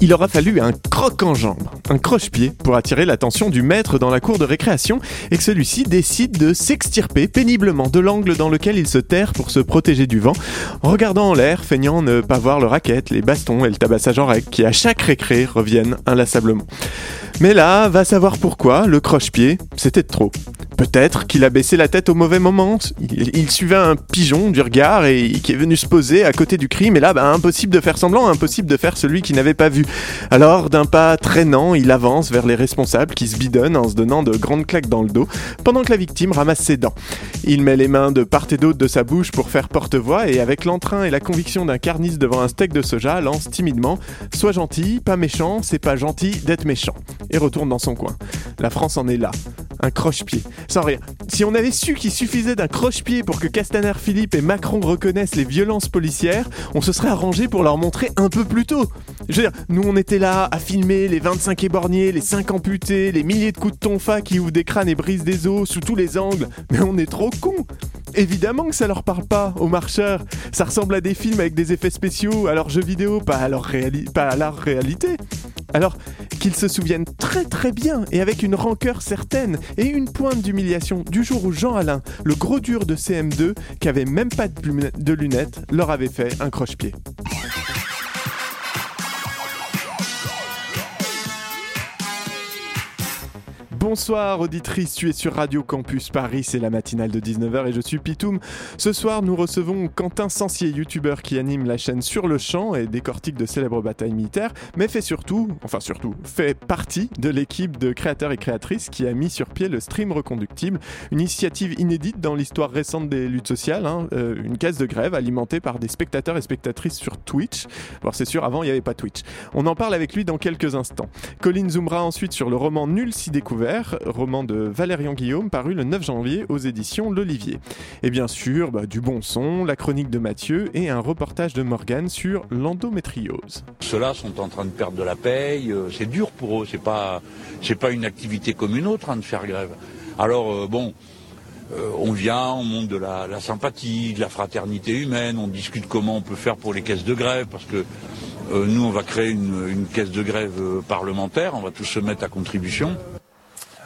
il aura fallu un croc en jambe, un croche-pied, pour attirer l'attention du maître dans la cour de récréation et que celui-ci décide de s'extirper péniblement de l'angle dans lequel il se terre pour se protéger du vent, regardant en l'air, feignant ne pas voir le racket, les bastons et le tabassage en règle qui à chaque récré reviennent inlassablement. Mais là, va savoir pourquoi, le croche-pied, c'était trop. Peut-être qu'il a baissé la tête au mauvais moment. Il, suivait un pigeon du regard et qui est venu se poser à côté du crime. Et là, bah, impossible de faire semblant, impossible de faire celui qui n'avait pas vu. Alors, d'un pas traînant, il avance vers les responsables qui se bidonnent en se donnant de grandes claques dans le dos, pendant que la victime ramasse ses dents. Il met les mains de part et d'autre de sa bouche pour faire porte-voix et avec l'entrain et la conviction d'un carniste devant un steak de soja, lance timidement Sois gentil, pas méchant, c'est pas gentil d'être méchant. Et retourne dans son coin. La France en est là. Un croche-pied. Sans rien. Si on avait su qu'il suffisait d'un croche-pied pour que Castaner Philippe et Macron reconnaissent les violences policières, on se serait arrangé pour leur montrer un peu plus tôt. Je veux dire, nous on était là à filmer les 25 éborgnés, les 5 amputés, les milliers de coups de tonfa qui ouvrent des crânes et brisent des os sous tous les angles. Mais on est trop cons. Évidemment que ça leur parle pas aux marcheurs. Ça ressemble à des films avec des effets spéciaux, à leurs jeux vidéo, pas à leur, pas à leur réalité. Alors qu'ils se souviennent très très bien et avec une rancœur certaine et une pointe d'humiliation du jour où Jean Alain, le gros dur de CM2, qui avait même pas de lunettes, leur avait fait un croche-pied. Bonsoir auditrice, tu es sur Radio Campus Paris, c'est la matinale de 19h et je suis Pitoum. Ce soir nous recevons Quentin Sancier, youtubeur qui anime la chaîne Sur le Champ et décortique de célèbres batailles militaires, mais fait surtout, enfin surtout, fait partie de l'équipe de créateurs et créatrices qui a mis sur pied le stream reconductible, une initiative inédite dans l'histoire récente des luttes sociales, hein, euh, une caisse de grève alimentée par des spectateurs et spectatrices sur Twitch. Alors c'est sûr, avant il n'y avait pas Twitch. On en parle avec lui dans quelques instants. Colin zoomera ensuite sur le roman Nul si découvert roman de Valérian Guillaume, paru le 9 janvier aux éditions L'Olivier. Et bien sûr, bah, du bon son, la chronique de Mathieu et un reportage de Morgane sur l'endométriose. Ceux-là sont en train de perdre de la paye, euh, c'est dur pour eux, c'est pas, pas une activité comme une autre hein, de faire grève. Alors euh, bon, euh, on vient, on monte de la, sympathie, de la fraternité humaine, on discute comment on peut faire pour les caisses de grève, parce que nous, on va créer une caisse de grève parlementaire, on va tous se mettre à contribution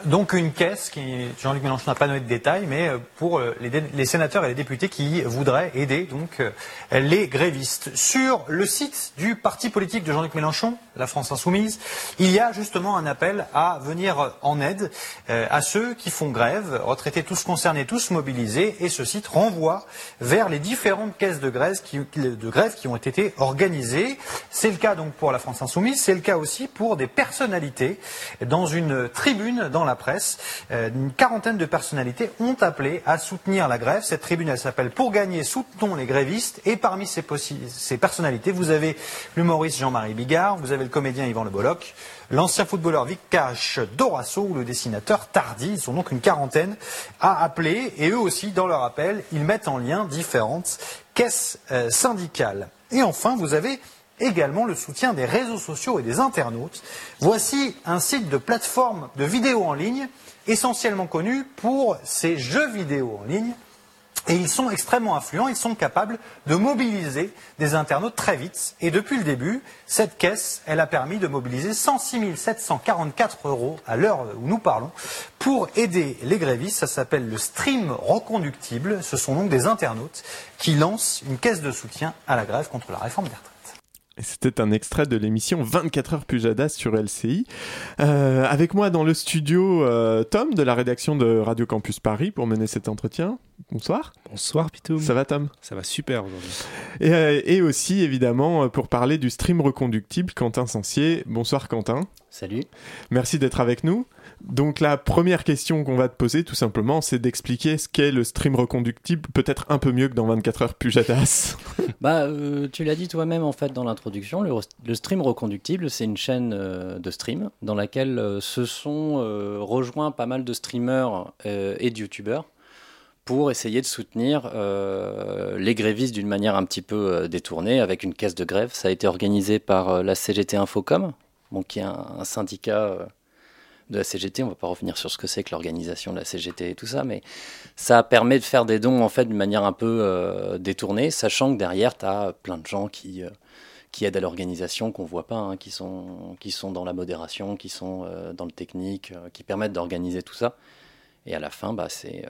donc une caisse qui, Jean-Luc Mélenchon n'a pas donné de détails, mais euh, pour euh, les, sénateurs et les députés qui voudraient aider donc euh, les grévistes. Sur le site du parti politique de Jean-Luc Mélenchon, la France Insoumise, il y a justement un appel à venir en aide à ceux qui font grève, retraités tous concernés, tous mobilisés, et ce site renvoie vers les différentes caisses de grève qui, de grève qui ont été organisées. C'est le cas donc pour la France Insoumise, c'est le cas aussi pour des personnalités dans une tribune dans la presse, euh, une quarantaine de personnalités ont appelé à soutenir la grève. Cette tribune, elle s'appelle Pour gagner, soutenons les grévistes. Et parmi ces, personnalités, vous avez l'humoriste Jean-Marie Bigard, vous avez le comédien Yvan Le Bolloc, l'ancien footballeur Vikash Dorasso ou le dessinateur Tardy. Ils sont donc une quarantaine à appeler. Et eux aussi, dans leur appel, ils mettent en lien différentes caisses euh, syndicales. Et enfin, vous avez également le soutien des réseaux sociaux et des internautes. Voici un site de plateforme de vidéos en ligne essentiellement connu pour ses jeux vidéo en ligne. Et ils sont extrêmement influents, ils sont capables de mobiliser des internautes très vite. Et depuis le début, cette caisse, elle a permis de mobiliser 106 744 euros à l'heure où nous parlons pour aider les grévistes. Ça s'appelle le stream reconductible. Ce sont donc des internautes qui lancent une caisse de soutien à la grève contre la réforme des retraites. C'était un extrait de l'émission 24 heures Pujadas sur LCI. Euh, avec moi dans le studio, euh, Tom de la rédaction de Radio Campus Paris pour mener cet entretien. Bonsoir. Bonsoir Pitou. Ça va Tom? Ça va super aujourd'hui. Et, euh, et aussi évidemment pour parler du stream reconductible, Quentin Sancier. Bonsoir Quentin. Salut. Merci d'être avec nous. Donc la première question qu'on va te poser tout simplement, c'est d'expliquer ce qu'est le stream reconductible, peut-être un peu mieux que dans 24 heures Pujadas. bah, euh, tu l'as dit toi-même en fait dans l'introduction, le, stream reconductible, c'est une chaîne euh, de stream dans laquelle euh, se sont rejoints pas mal de streamers et de youtubeurs pour essayer de soutenir les grévistes d'une manière un petit peu détournée avec une caisse de grève. Ça a été organisé par la CGT Infocom, bon, qui est un, syndicat de la CGT. On va pas revenir sur ce que c'est que l'organisation de la CGT et tout ça, mais ça permet de faire des dons en fait d'une manière un peu euh, détournée, sachant que derrière, tu as plein de gens qui, euh, qui aident à l'organisation qu'on voit pas, hein, qui, sont, qui sont dans la modération, qui sont euh, dans le technique, qui permettent d'organiser tout ça. Et à la fin, bah, c'est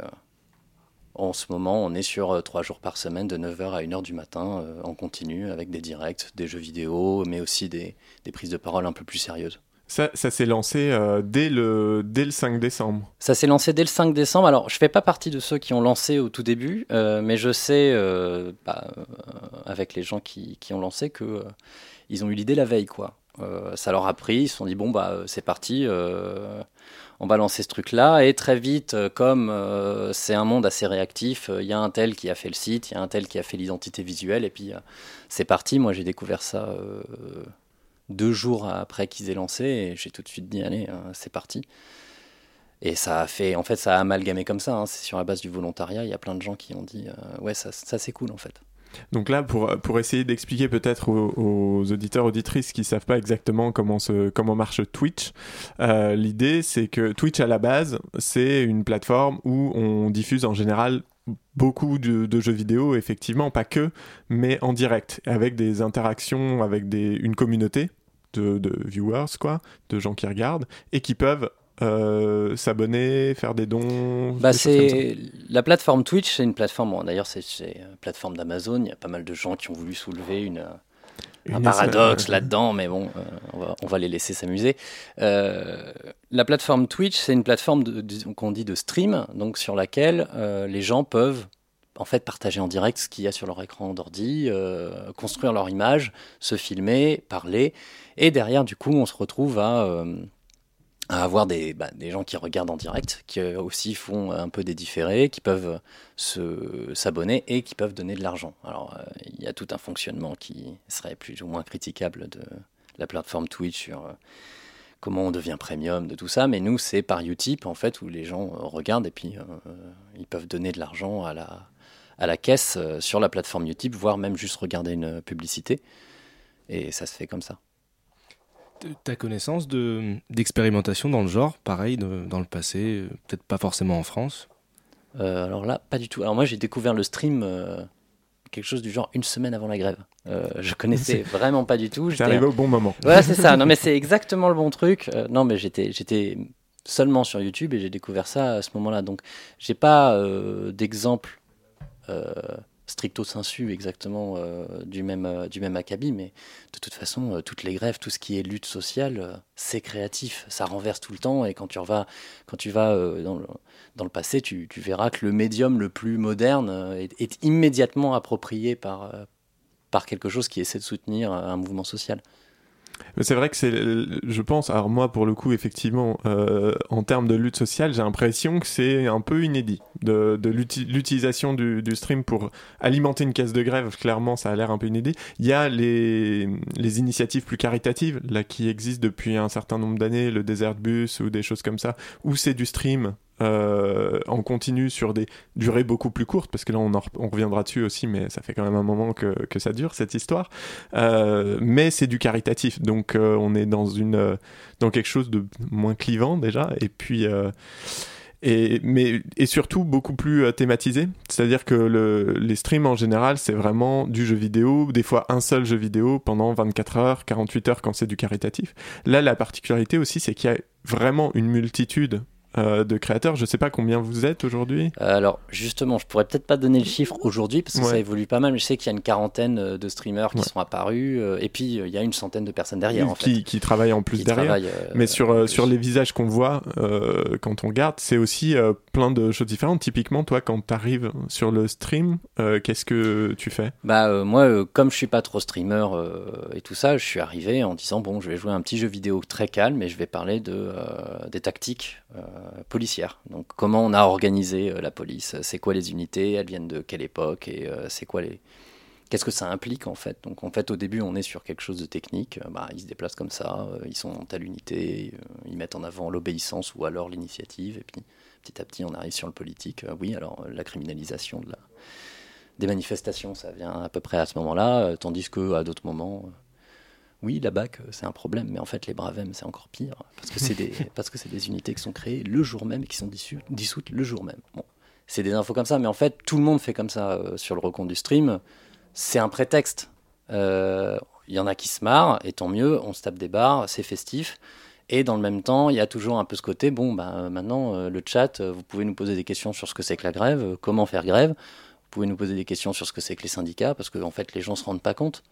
en ce moment, on est sur trois jours par semaine, de 9h à 1h du matin, en continu, avec des directs, des jeux vidéo, mais aussi des, des prises de parole un peu plus sérieuses. Ça, s'est lancé euh, dès, le, dès le 5 décembre. Ça s'est lancé dès le 5 décembre. Alors, je fais pas partie de ceux qui ont lancé au tout début, euh, mais je sais, euh, bah, avec les gens qui, qui ont lancé, que ils ont eu l'idée la veille, quoi. Ça leur a pris, ils se sont dit bon bah c'est parti, on va lancer ce truc-là et très vite, comme c'est un monde assez réactif, il y a un tel qui a fait le site, il y a un tel qui a fait l'identité visuelle et puis c'est parti. Moi j'ai découvert ça deux jours après qu'ils aient lancé et j'ai tout de suite dit allez euh, c'est parti. Et ça a fait, en fait, ça a amalgamé comme ça. hein. C'est sur la base du volontariat. Il y a plein de gens qui ont dit, euh, ouais, ça, ça c'est cool en fait. Donc là, pour, pour essayer d'expliquer peut-être aux, auditeurs, auditrices qui savent pas exactement comment, se, comment marche Twitch, euh, l'idée c'est que Twitch à la base, c'est une plateforme où on diffuse en général beaucoup de, de jeux vidéo, effectivement, pas que, mais en direct, avec des interactions avec des, une communauté de, de viewers, quoi, de gens qui regardent, et qui peuvent euh, s'abonner, faire des dons. Bah, c'est la plateforme Twitch, c'est une plateforme. Bon, D'ailleurs, c'est c'est une plateforme d'Amazon. Il y a pas mal de gens qui ont voulu soulever une, un paradoxe là-dedans, mais bon, euh, on, va, on va les laisser s'amuser. Euh, la plateforme Twitch, c'est une plateforme qu'on dit de stream, donc sur laquelle euh, les gens peuvent en fait partager en direct ce qu'il y a sur leur écran d'ordi, construire leur image, se filmer, parler, et derrière, du coup, on se retrouve à à avoir des, bah, des gens qui regardent en direct, qui euh, aussi font un peu des différés, qui peuvent se s'abonner et qui peuvent donner de l'argent. Alors, euh, il y a tout un fonctionnement qui serait plus ou moins critiquable de la plateforme Twitch sur euh, comment on devient premium, de tout ça, mais nous, c'est par Utip, en fait, où les gens euh, regardent et puis euh, ils peuvent donner de l'argent à la, à la caisse euh, sur la plateforme Utip, voire même juste regarder une publicité. Et ça se fait comme ça. Ta connaissance de d'expérimentation dans le genre, pareil de- dans le passé, peut-être pas forcément en France? Euh, alors là, pas du tout. Alors moi, j'ai découvert le stream euh, quelque chose du genre une semaine avant la grève. Euh, je connaissais vraiment pas du tout. C'est J'étais- arrivé au bon moment. Ouais, c'est ça. Non, mais c'est exactement le bon truc. Euh, non, mais j'étais, j'étais seulement sur YouTube et j'ai découvert ça à ce moment-là. Donc, j'ai pas euh, d'exemple euh, stricto sensu exactement euh, du même euh, du même acabit, mais de toute façon, euh, toutes les grèves, tout ce qui est lutte sociale, c'est créatif. Ça renverse tout le temps. Et quand tu vas quand tu vas dans le passé, tu, verras que le médium le plus moderne est, est immédiatement approprié par par quelque chose qui essaie de soutenir un mouvement social. C'est vrai que c'est, je pense, alors moi pour le coup effectivement, euh, en termes de lutte sociale, j'ai l'impression que c'est un peu inédit de, de l'uti- l'utilisation du, stream pour alimenter une caisse de grève. Clairement, ça a l'air un peu inédit. Il y a les, initiatives plus caritatives là qui existent depuis un certain nombre d'années, le Desert Bus ou des choses comme ça, où c'est du stream. euh, en continu sur des durées beaucoup plus courtes parce que là on, en re- on reviendra dessus aussi mais ça fait quand même un moment que, que ça dure cette histoire euh, mais c'est du caritatif, donc euh, on est dans une euh, dans quelque chose de moins clivant déjà, et puis euh, et mais et surtout beaucoup plus thématisé. C'est-à-dire que le, les streams en général c'est vraiment du jeu vidéo, des fois un seul jeu vidéo pendant 24 heures, 48 heures quand c'est du caritatif. Là la particularité aussi c'est qu'il y a vraiment une multitude euh, de créateurs. Je sais pas combien vous êtes aujourd'hui. Euh, alors justement, je pourrais peut-être pas donner le chiffre aujourd'hui parce que Ouais. ça évolue pas mal. Je sais qu'il y a une quarantaine euh, de streamers qui Ouais. sont apparus euh, et puis il y a une centaine de personnes derrière en fait. qui, qui travaillent en plus Qui derrière. Mais sur, plus. sur les visages qu'on voit quand on regarde, c'est aussi plein de choses différentes. Typiquement, toi, quand tu arrives sur le stream, qu'est-ce que tu fais? Bah moi, comme je suis pas trop streamer et tout ça, je suis arrivé en disant bon, je vais jouer un petit jeu vidéo très calme et je vais parler de des tactiques euh, policières. Donc comment on a organisé euh, la police, c'est quoi les unités, elles viennent de quelle époque? Et euh, c'est quoi les Qu'est-ce que ça implique en fait? Donc en fait au début on est sur quelque chose de technique, bah, ils se déplacent comme ça, ils sont en telle unité, ils mettent en avant l'obéissance ou alors l'initiative. Et puis petit à petit on arrive sur le politique. Oui alors la criminalisation de la, des manifestations ça vient à peu près à ce moment-là, tandis que à d'autres moments oui, la BAC, euh, c'est un problème, mais en fait, les Bravem, c'est encore pire, parce que c'est des, parce que c'est des unités qui sont créées le jour même et qui sont dissu- dissoutes le jour même. Bon, c'est des infos comme ça, mais en fait, tout le monde fait comme ça euh, sur le recompte du stream. C'est un prétexte. Euh, Il y en a qui se marrent, et tant mieux, on se tape des barres, c'est festif. Et dans le même temps, il y a toujours un peu ce côté, bon, bah, maintenant, euh, le chat, vous pouvez nous poser des questions sur ce que c'est que la grève, comment faire grève, vous pouvez nous poser des questions sur ce que c'est que les syndicats, parce que en fait, les gens se rendent pas compte.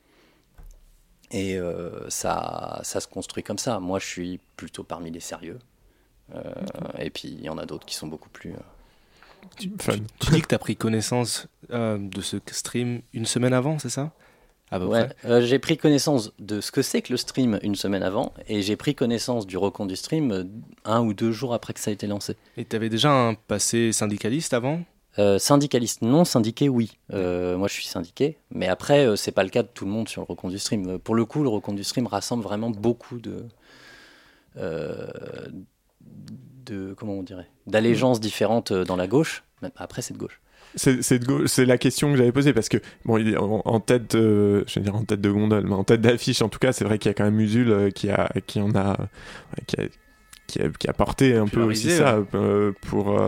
Et euh, ça, ça se construit comme ça. Moi, je suis plutôt parmi les sérieux. Euh, et puis, il y en a d'autres qui sont beaucoup plus. euh. Tu dis que tu as pris connaissance euh, de ce stream une semaine avant, c'est ça? À peu Ouais, près. euh, j'ai pris connaissance de ce que c'est que le stream une semaine avant, et j'ai pris connaissance du recompte du stream un ou deux jours après que ça a été lancé. Et tu avais déjà un passé syndicaliste avant? Euh, syndicaliste non, syndiqué oui. Euh, moi je suis syndiqué, mais après euh, c'est pas le cas de tout le monde sur le du stream. Euh, Pour le coup, le du stream rassemble vraiment beaucoup de, euh, de comment on dirait, d'allégeances différentes dans la gauche. Après c'est de gauche. C'est c'est de gauche- c'est la question que j'avais posée parce que bon, il est en, en tête, euh, je vais dire en tête de gondole, mais en tête d'affiche en tout cas, c'est vrai qu'il y a quand même Usul euh, qui a, qui en a, euh, qui a, qui a, qui a porté un peu aussi ça pour.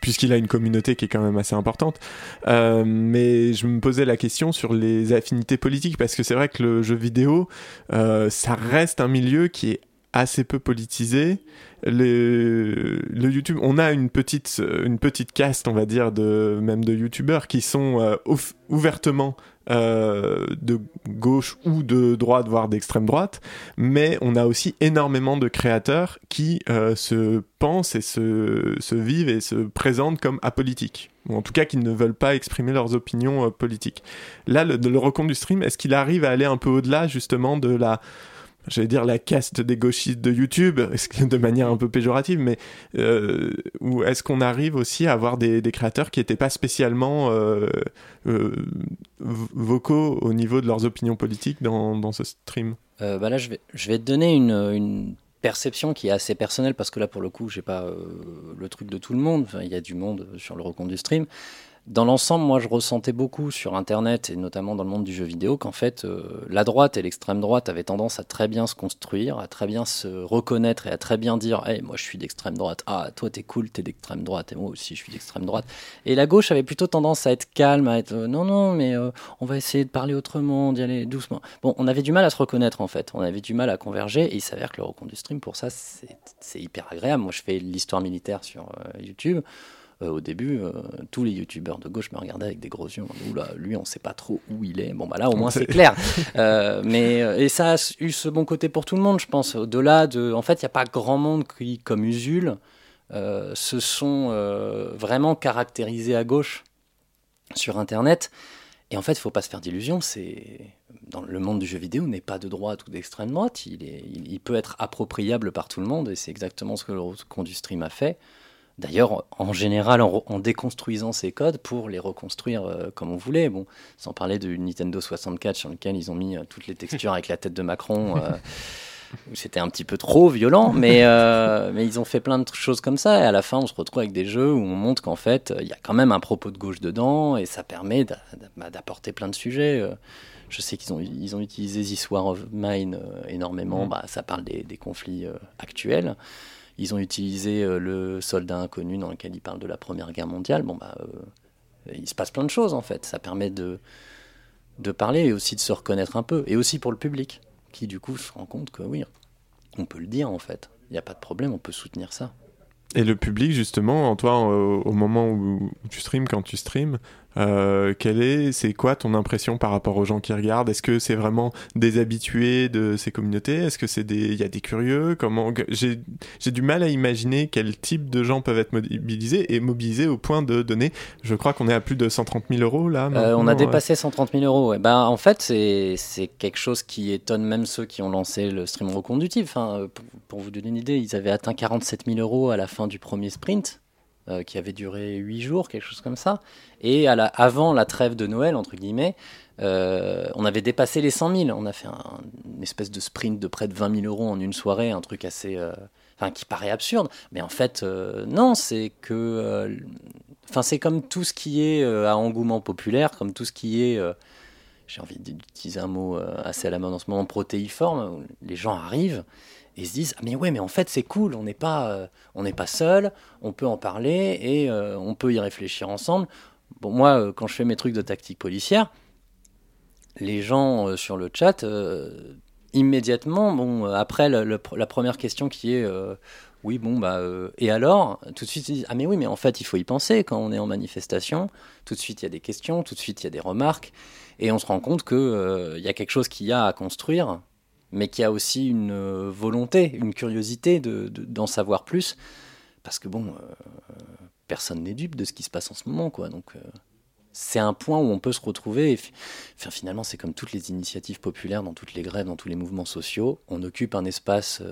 Puisqu'il a une communauté qui est quand même assez importante. Euh, mais je me posais la question sur les affinités politiques, parce que c'est vrai que le jeu vidéo, euh, ça reste un milieu qui est assez peu politisé. Le, YouTube, on a une petite, une petite caste, on va dire, de, même de YouTubeurs qui sont euh, ouvertement euh, de gauche ou de droite, voire d'extrême droite, mais on a aussi énormément de créateurs qui euh, se pensent et se, se vivent et se présentent comme apolitiques, ou en tout cas qui ne veulent pas exprimer leurs opinions politiques. Là, le, le du stream, est-ce qu'il arrive à aller un peu au-delà justement de la j'allais dire la caste des gauchistes de YouTube, de manière un peu péjorative, mais euh, est-ce qu'on arrive aussi à avoir des, créateurs qui n'étaient pas spécialement euh, euh, vocaux au niveau de leurs opinions politiques dans, ce stream? Euh, bah là, je vais, te donner une, perception qui est assez personnelle parce que là, pour le coup, j'ai pas le truc de tout le monde. Il y a du monde sur le recompte du stream. Dans l'ensemble, moi, je ressentais beaucoup sur Internet et notamment dans le monde du jeu vidéo qu'en fait, euh, la droite et l'extrême droite avaient tendance à très bien se construire, à très bien se reconnaître et à très bien dire hey, moi, je suis d'extrême droite. Ah, toi, t'es cool, t'es d'extrême droite. Et moi aussi, je suis d'extrême droite. Et la gauche avait plutôt tendance à être calme, à être euh, non, non, mais euh, on va essayer de parler autrement, d'y aller doucement. Bon, on avait du mal à se reconnaître en fait, on avait du mal à converger et il s'avère que le du stream pour ça c'est hyper agréable. Moi je fais l'histoire militaire sur YouTube. Euh, au début, euh, tous les youtubeurs de gauche me regardaient avec des gros yeux. Oula, lui, on sait pas trop où il est. Bon, bah là, au moins, c'est clair. Euh, mais, et ça a eu ce bon côté pour tout le monde, je pense. Au-delà de. En fait, il n'y a pas grand monde qui, comme Usul, euh, se sont euh, vraiment caractérisés à gauche sur Internet. Et en fait, il faut pas se faire d'illusions. C'est dans le monde du jeu vidéo n'est pas de droite ou d'extrême droite. Il, est, il, il peut être appropriable par tout le monde, et c'est exactement ce que le compte du stream a fait. D'ailleurs, en général, en, en, déconstruisant ces codes pour les reconstruire euh, comme on voulait. Bon, sans parler du Nintendo 64 sur lequel ils ont mis euh, toutes les textures avec la tête de Macron. Euh, C'était un petit peu trop violent, mais, euh, mais ils ont fait plein de choses comme ça. Et à la fin, on se retrouve avec des jeux où on montre qu'en fait, il y a quand même un propos de gauche dedans et ça permet d'apporter plein de sujets. Je sais qu'ils ont, ils ont utilisé This War of Mine énormément. Mmh. Bah, ça parle des, des conflits actuels. Ils ont utilisé euh, le soldat inconnu dans lequel ils parlent de la Première Guerre mondiale. Bon, bah, il se passe plein de choses en fait. Ça permet de, de parler et aussi de se reconnaître un peu. Et aussi pour le public qui du coup se rend compte que oui, on peut le dire en fait. Il n'y a pas de problème, on peut soutenir ça. Et le public, justement, toi, au, au moment où, tu streams, quand tu streams, euh, quelle est, c'est quoi ton impression par rapport aux gens qui regardent? Est-ce que c'est vraiment des habitués de ces communautés? Est-ce que c'est des, il y a des curieux? Comment j'ai, j'ai du mal à imaginer quel type de gens peuvent être mobilisés et mobilisés au point de donner. Je crois qu'on est à plus de 130 000 euros là. Euh, on a dépassé 130 000 euros. Ouais. Ben, en fait, c'est, c'est quelque chose qui étonne même ceux qui ont lancé le stream reconductif. Hein. Pour, pour, vous donner une idée, ils avaient atteint 47 000 euros à la fin du premier sprint. Euh, qui avait duré 8 jours, quelque chose comme ça. Et avant la trêve de Noël, entre guillemets, euh, on avait dépassé les 100 000. On a fait un, une espèce de sprint de près de 20 000 euros en une soirée, un truc assez. Euh, qui paraît absurde. Mais en fait, non, c'est que. Enfin, c'est comme tout ce qui est à engouement populaire, comme tout ce qui est j'ai envie d'utiliser un mot assez à la mode en ce moment, protéiforme, les gens arrivent et se disent ah, mais ouais mais en fait c'est cool on n'est pas euh, seul on peut en parler et euh, on peut y réfléchir ensemble. Bon moi euh, quand je fais mes trucs de tactique policière les gens sur le chat immédiatement après la première question qui est oui bon bah et alors tout de suite ils disent ah mais oui mais en fait il faut y penser quand on est en manifestation tout de suite il y a des questions tout de suite il y a des remarques et on se rend compte que il y a quelque chose qu'il y a à construire mais qui a aussi une euh, volonté, une curiosité d'en de, savoir plus, parce que bon, euh, personne n'est dupe de ce qui se passe en ce moment, quoi. Donc euh, c'est un point où on peut se retrouver. enfin, finalement, c'est comme toutes les initiatives populaires, dans toutes les grèves, dans tous les mouvements sociaux, on occupe un espace,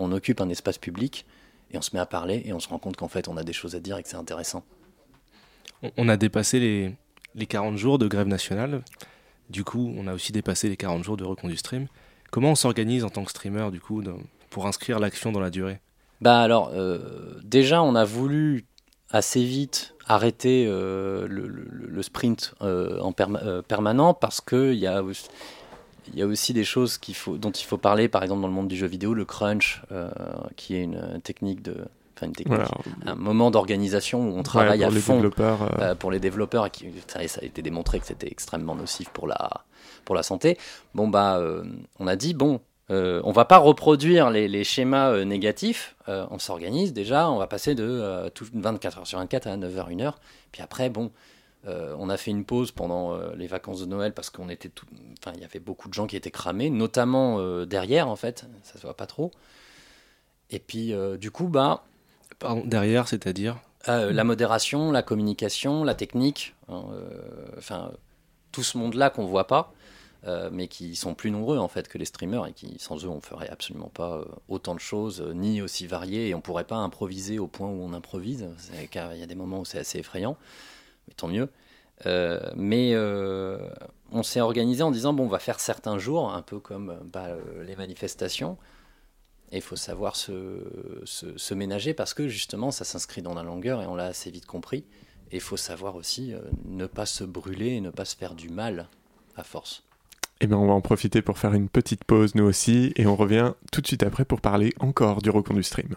on occupe un espace public et on se met à parler et on se rend compte qu'en fait, on a des choses à dire et que c'est intéressant. On a dépassé les, les 40 jours de grève nationale. Du coup, on a aussi dépassé les 40 jours de reconduit stream. Comment on s'organise en tant que streamer, du coup, pour inscrire l'action dans la durée? Bah alors, euh, déjà, on a voulu assez vite arrêter euh, le, sprint euh, en permanent parce qu'il y a, y a aussi des choses faut, dont il faut parler, par exemple dans le monde du jeu vidéo, le crunch, qui est une technique de... Enfin, une technique, un moment d'organisation où on travaille à fond pour les développeurs et qui, ça, ça, a été démontré que c'était extrêmement nocif pour la, pour la santé. Bon, bah, euh, on a dit, bon, euh, on va pas reproduire les, schémas euh, négatifs, on s'organise déjà, on va passer de 24 heures sur 24 à 9 h 1 heure. Puis après, bon, on a fait une pause pendant les vacances de Noël parce qu'on était tout, enfin, il y avait beaucoup de gens qui étaient cramés, notamment derrière en fait, ça se voit pas trop. Et puis, du coup, bah. Pardon, derrière, c'est-à-dire La modération, la communication, la technique, hein, enfin, tout ce monde-là qu'on voit pas. Euh, mais qui sont plus nombreux en fait que les streamers et qui sans eux on ferait absolument pas euh, autant de choses euh, ni aussi variées et on pourrait pas improviser au point où on improvise car il y a des moments où c'est assez effrayant tant mieux. Mais on s'est organisé en disant bon on va faire certains jours un peu comme bah, les manifestations. Et il faut savoir se, se, ménager parce que justement ça s'inscrit dans la longueur et on l'a assez vite compris. Et il faut savoir aussi ne pas se brûler et ne pas se faire du mal à force. Eh bien, on va en profiter pour faire une petite pause, nous aussi, et on revient tout de suite après pour parler encore du reconduit stream.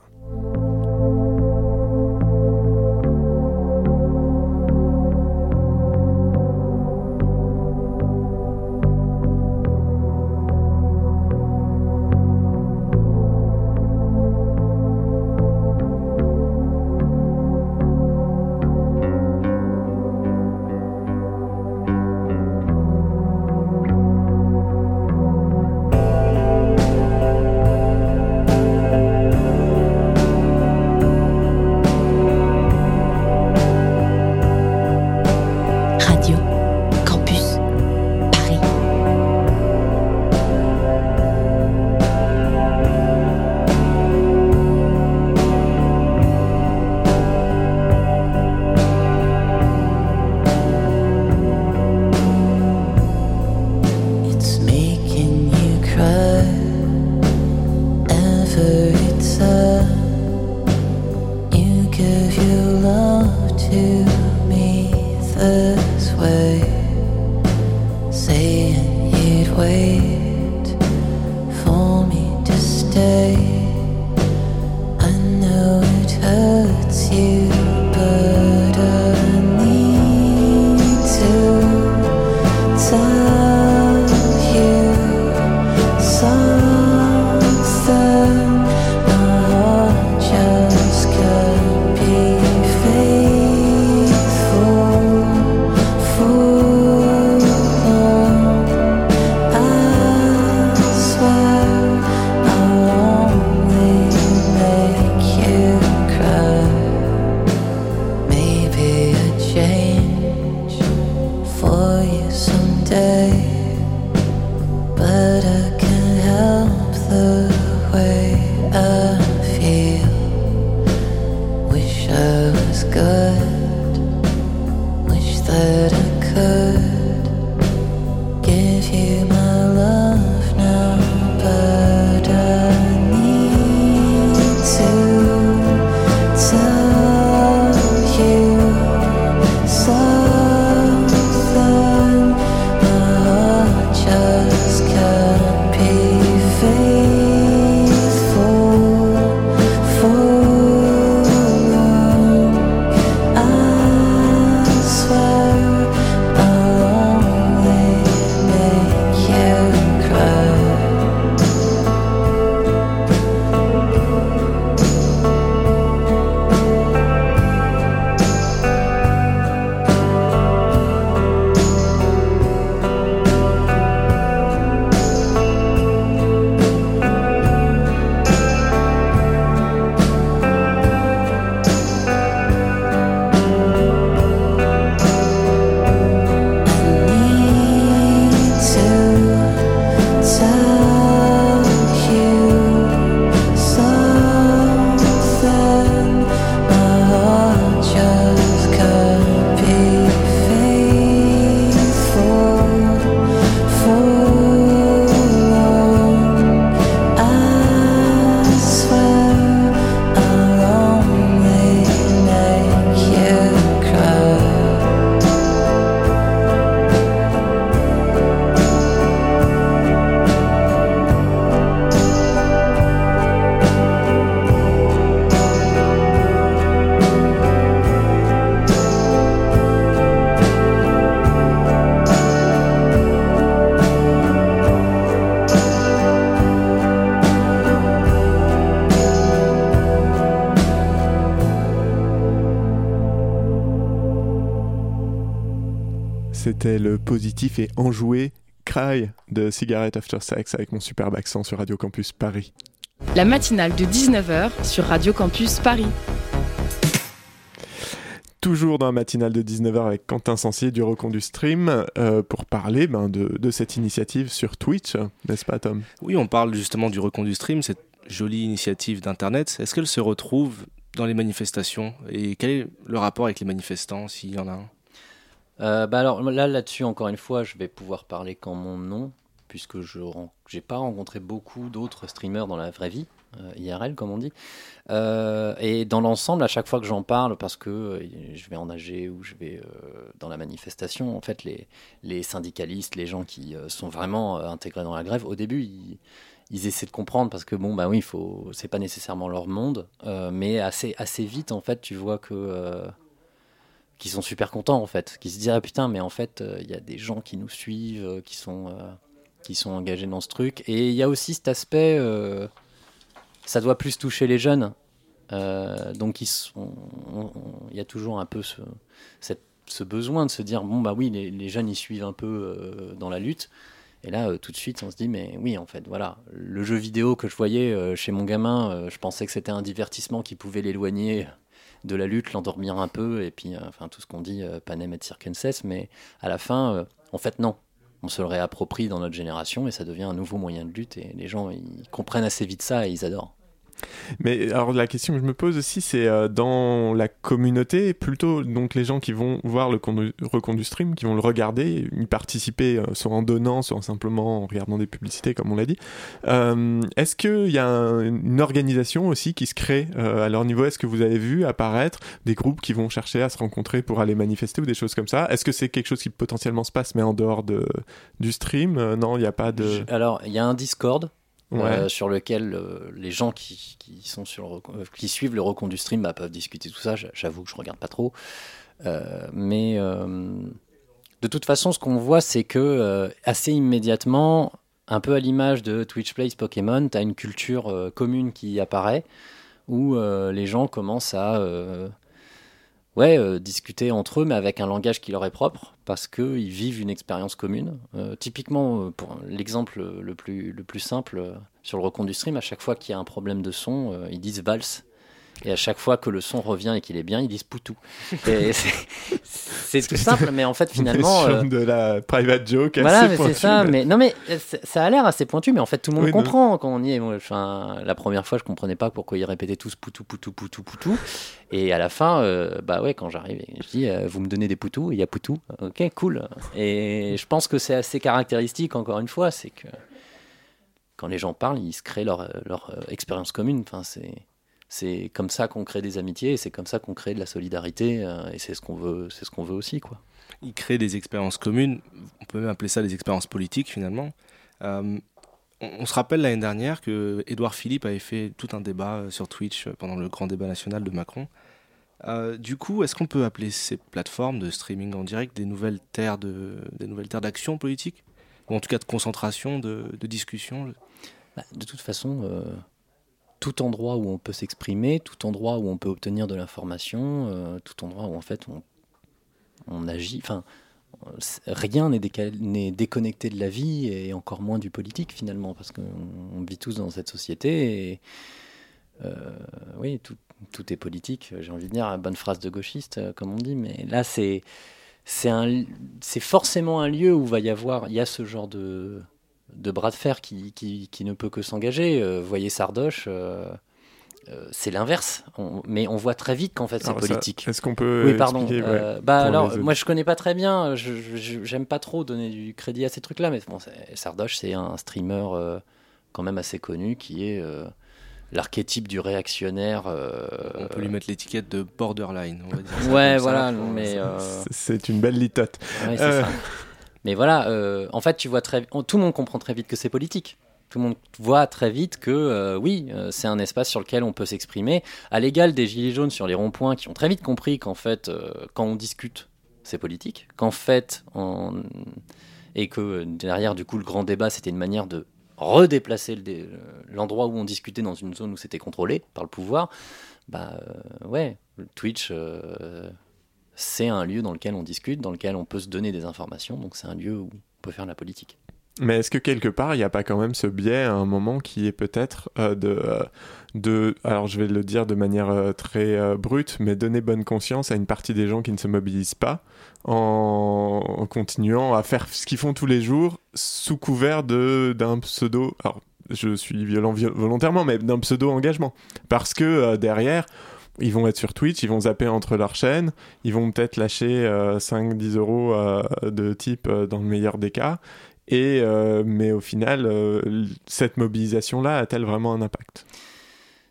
C'était le positif et enjoué Cry de Cigarette After Sex avec mon superbe accent sur Radio Campus Paris. La matinale de 19h sur Radio Campus Paris. Toujours dans la matinale de 19h avec Quentin Sensier du Recondu Stream euh, pour parler ben, de, de, cette initiative sur Twitch, n'est-ce pas Tom? Oui, on parle justement du Recondu Stream, cette jolie initiative d'Internet. Est-ce qu'elle se retrouve dans les manifestations? Et quel est le rapport avec les manifestants, s'il y en a un? Euh, bah alors là, là-dessus, encore une fois, je vais pouvoir parler qu'en mon nom, puisque je n'ai pas rencontré beaucoup d'autres streamers dans la vraie vie, euh, IRL comme on dit. Euh, et dans l'ensemble, à chaque fois que j'en parle, parce que je vais en nager ou je vais dans la manifestation, en fait, les, les syndicalistes, les gens qui sont vraiment intégrés dans la grève, au début, ils, essaient de comprendre parce que bon bah oui, faut, c'est pas nécessairement leur monde, mais assez assez vite en fait, tu vois que qui sont super contents en fait, qui se disent ah putain mais en fait euh, il y a des gens qui nous suivent, euh, qui sont euh, qui sont engagés dans ce truc. Et il y a aussi cet aspect ça doit plus toucher les jeunes. Donc il y a toujours un peu ce, besoin de se dire bon bah oui les jeunes ils suivent un peu dans la lutte. Et là, tout de suite, on se dit, mais oui, en fait, voilà, le jeu vidéo que je voyais chez mon gamin, je pensais que c'était un divertissement qui pouvait l'éloigner de la lutte, l'endormir un peu, et puis euh, enfin tout ce qu'on dit, euh, panem et circenses, mais à la fin, euh, en fait non. On se le réapproprie dans notre génération et ça devient un nouveau moyen de lutte et les gens ils comprennent assez vite ça et ils adorent. Mais alors la question que je me pose aussi, c'est euh, dans la communauté, plutôt donc les gens qui vont voir le recondu stream, qui vont le regarder, y participer, euh, soit en donnant, soit simplement en regardant des publicités, comme on l'a dit. Euh, est-ce qu'il y a une organisation aussi qui se crée à leur niveau? Est-ce que vous avez vu apparaître des groupes qui vont chercher à se rencontrer pour aller manifester ou des choses comme ça? Est-ce que c'est quelque chose qui potentiellement se passe mais en dehors de, du stream? Non, il n'y a pas de... Alors, il y a un Discord euh, sur lequel euh, les gens qui, qui sont sur euh, qui suivent le recondu stream bah, peuvent discuter tout ça. J'avoue que je regarde pas trop, mais de toute façon, ce qu'on voit, c'est que assez immédiatement, un peu à l'image de Twitch Plays Pokémon, tu as une culture commune qui apparaît où les gens commencent à ouais, euh, discuter entre eux, mais avec un langage qui leur est propre, parce qu'ils vivent une expérience commune. Euh, typiquement, euh, pour l'exemple le plus, le plus simple, sur le recompte du stream, à chaque fois qu'il y a un problème de son, ils disent valse. Et à chaque fois que le son revient et qu'il est bien, ils disent poutou. C'est tout simple, mais en fait, finalement. Euh... de la private joke. Voilà, mais c'est ça. Mais non, mais ça a l'air assez pointu, mais en fait, tout le monde comprend quand on y est. Enfin, la première fois, je comprenais pas pourquoi ils répétaient tous poutou, poutou, poutou, poutou. Et à la fin, euh, bah ouais, quand j'arrive, je dis, euh, vous me donnez des poutous, il y a poutou. Ok, cool. Et je pense que c'est assez caractéristique, encore une fois, c'est que quand les gens parlent, ils se créent leur, leur euh, expérience commune. Enfin, c'est c'est comme ça qu'on crée des amitiés et c'est comme ça qu'on crée de la solidarité euh, et c'est ce qu'on veut c'est ce qu'on veut aussi quoi. Il crée des expériences communes. On peut même appeler ça des expériences politiques finalement. Euh, on, se rappelle l'année dernière que Édouard Philippe avait fait tout un débat euh, sur Twitch pendant le grand débat national de Macron. Du coup, est-ce qu'on peut appeler ces plateformes de streaming en direct des nouvelles terres de, des nouvelles terres d'action politique, ou en tout cas de concentration, de, discussion? Bah, De toute façon, tout endroit où on peut s'exprimer, tout endroit où on peut obtenir de l'information, euh, tout endroit où en fait on, agit. Enfin, rien n'est déconnecté de la vie et encore moins du politique finalement, parce qu'on vit tous dans cette société et euh, oui, tout, est politique. J'ai envie de dire, bonne phrase de gauchiste, euh, comme on dit, mais là c'est c'est forcément un lieu où va y avoir, il y a ce genre de de bras de fer qui, qui, ne peut que s'engager. Euh, voyez Sardoche, euh, euh, c'est l'inverse. mais on voit très vite qu'en fait c'est politique. Est-ce qu'on peut Oui, pardon. bah alors, moi je connais pas très bien. J'aime pas trop donner du crédit à ces trucs-là, mais bon, Sardoche c'est un streamer quand même assez connu qui est l'archétype du réactionnaire. On peut lui mettre l'étiquette de borderline, on va dire. Ouais, voilà, mais. C'est une belle litote. Ouais, c'est ça. Mais voilà, euh, en fait, tu vois très, tout le monde comprend très vite que c'est politique. Tout le monde voit très vite que euh, oui, euh, c'est un espace sur lequel on peut s'exprimer. À l'égal des gilets jaunes sur les ronds-points qui ont très vite compris qu'en fait, quand on discute, c'est politique. Qu'en fait, on... et que derrière, du coup, le grand débat, c'était une manière de redéplacer l'endroit où on discutait dans une zone où c'était contrôlé par le pouvoir. Bah ouais, Twitch c'est un lieu dans lequel on discute, dans lequel on peut se donner des informations, donc c'est un lieu où on peut faire de la politique. Mais est-ce que quelque part, il n'y a pas quand même ce biais à un moment qui est peut-être euh, de, euh, de, alors je vais le dire de manière euh, très brute, mais donner bonne conscience à une partie des gens qui ne se mobilisent pas en, continuant à faire ce qu'ils font tous les jours sous couvert d'un pseudo, alors je suis violent volontairement, mais d'un pseudo engagement. Parce que derrière, ils vont être sur Twitch, ils vont zapper entre leurs chaînes, ils vont peut-être lâcher 5-10 euros de type dans le meilleur des cas, et, euh, mais au final, euh, cette mobilisation-là a-t-elle vraiment un impact?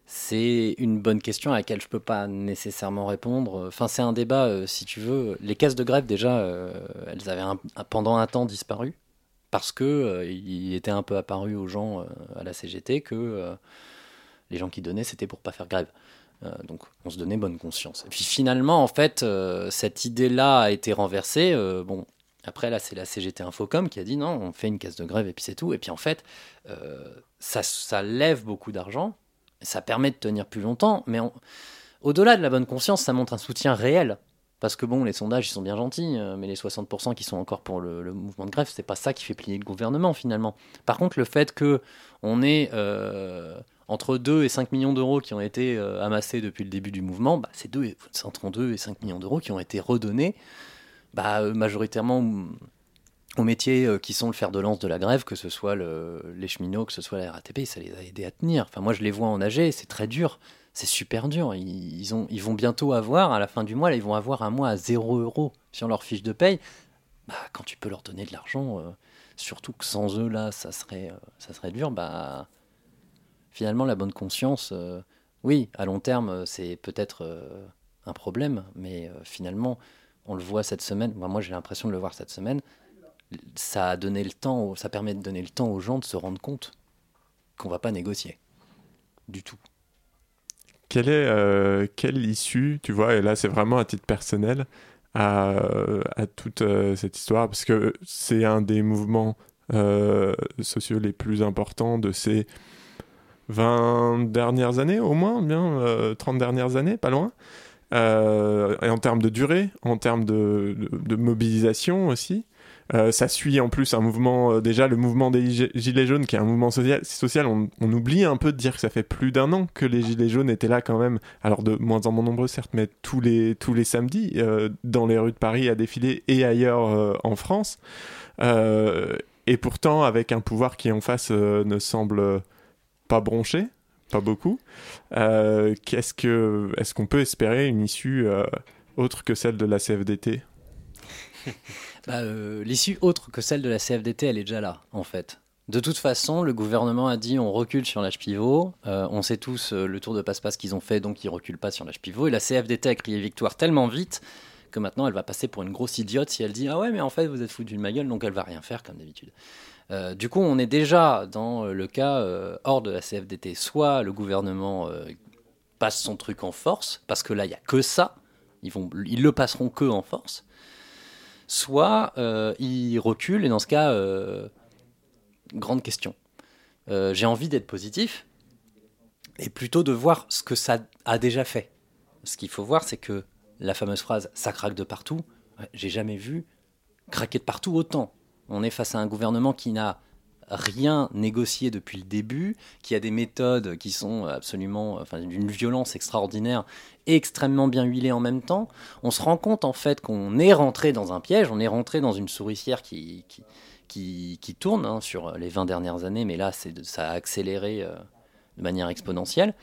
C'est une bonne question à laquelle je ne peux pas nécessairement répondre. Enfin, c'est un débat, euh, si tu veux. Les caisses de grève, déjà, elles avaient pendant un temps disparu parce que il était un peu apparu aux gens à la CGT que les gens qui donnaient, c'était pour pas faire grève. Donc, on se donnait bonne conscience. Et puis finalement, en fait, cette idée-là a été renversée. bon, après, là, c'est la CGT Infocom qui a dit non, on fait une caisse de grève et puis c'est tout. Et puis en fait, euh, ça, ça, lève beaucoup d'argent, ça permet de tenir plus longtemps, mais au-delà de la bonne conscience, ça montre un soutien réel. Parce que bon, les sondages, ils sont bien gentils, euh, mais les 60% qui sont encore pour le, mouvement de grève, c'est pas ça qui fait plier le gouvernement finalement. Par contre, le fait que on ait euh, entre 2 et 5 millions d'euros qui ont été amassés depuis le début du mouvement, bah, c'est entre 2 et 5 millions d'euros qui ont été redonnés bah, euh, majoritairement aux métiers euh, qui sont le fer de lance de la grève, que ce soit les cheminots, que ce soit la RATP, ça les a aidés à tenir. Enfin, moi, je les vois en AG, c'est très dur. C'est super dur. Ils, ont, ils vont bientôt avoir, à la fin du mois, ils vont avoir un mois à 0 euros sur leur fiche de paye. Bah, quand tu peux leur donner de l'argent, euh, surtout que sans eux, là, ça serait, ça serait dur, bah, finalement, la bonne conscience, oui, à long terme, c'est peut-être un problème, mais finalement, on le voit cette semaine, moi j'ai l'impression de le voir cette semaine, ça a donné le temps, ça permet de donner le temps aux gens de se rendre compte qu'on va pas négocier du tout. Quelle est euh, quelle issue, tu vois, et là c'est vraiment à titre personnel, à, toute euh, cette histoire, parce que c'est un des mouvements euh, sociaux les plus importants de ces 20 dernières années, au moins, bien 30 dernières années, pas loin. Euh, et en termes de durée, en termes de, mobilisation aussi. Euh, ça suit en plus un mouvement, euh, déjà le mouvement des Gilets jaunes, qui est un mouvement social, social on, oublie un peu de dire que ça fait plus d'un an que les Gilets jaunes étaient là quand même, alors de moins en moins nombreux certes, mais tous les, tous les samedis, dans les rues de Paris à défiler et ailleurs en France. et pourtant, avec un pouvoir qui en face ne semble pas broncher, pas beaucoup. Euh, qu'est-ce que, est-ce qu'on peut espérer une issue euh, autre que celle de la CFDT bah, euh, L'issue autre que celle de la CFDT, elle est déjà là, en fait. De toute façon, le gouvernement a dit on recule sur l'âge pivot. on sait tous le tour de passe-passe qu'ils ont fait, donc ils reculent pas sur l'âge pivot. Et la CFDT a crié victoire tellement vite que maintenant elle va passer pour une grosse idiote si elle dit ah ouais mais en fait vous êtes foutu de ma gueule donc elle va rien faire comme d'habitude. Euh, du coup, on est déjà dans le cas euh, hors de la CFDT. Soit le gouvernement euh, passe son truc en force, parce que là, il n'y a que ça. Ils, ils le passeront que en force. Soit ils reculent, et dans ce cas, grande question. J'ai envie d'être positif, et plutôt de voir ce que ça a déjà fait. Ce qu'il faut voir, c'est que la fameuse phrase ça craque de partout, j'ai jamais vu craquer de partout autant. On est face à un gouvernement qui n'a rien négocié depuis le début, qui a des méthodes qui sont absolument, enfin, d'une violence extraordinaire extrêmement bien huilées en même temps. On se rend compte en fait qu'on est rentré dans un piège, on est rentré dans une souricière qui, qui, qui, tourne hein, sur les 20 dernières années, mais là ça a accéléré euh, de manière exponentielle.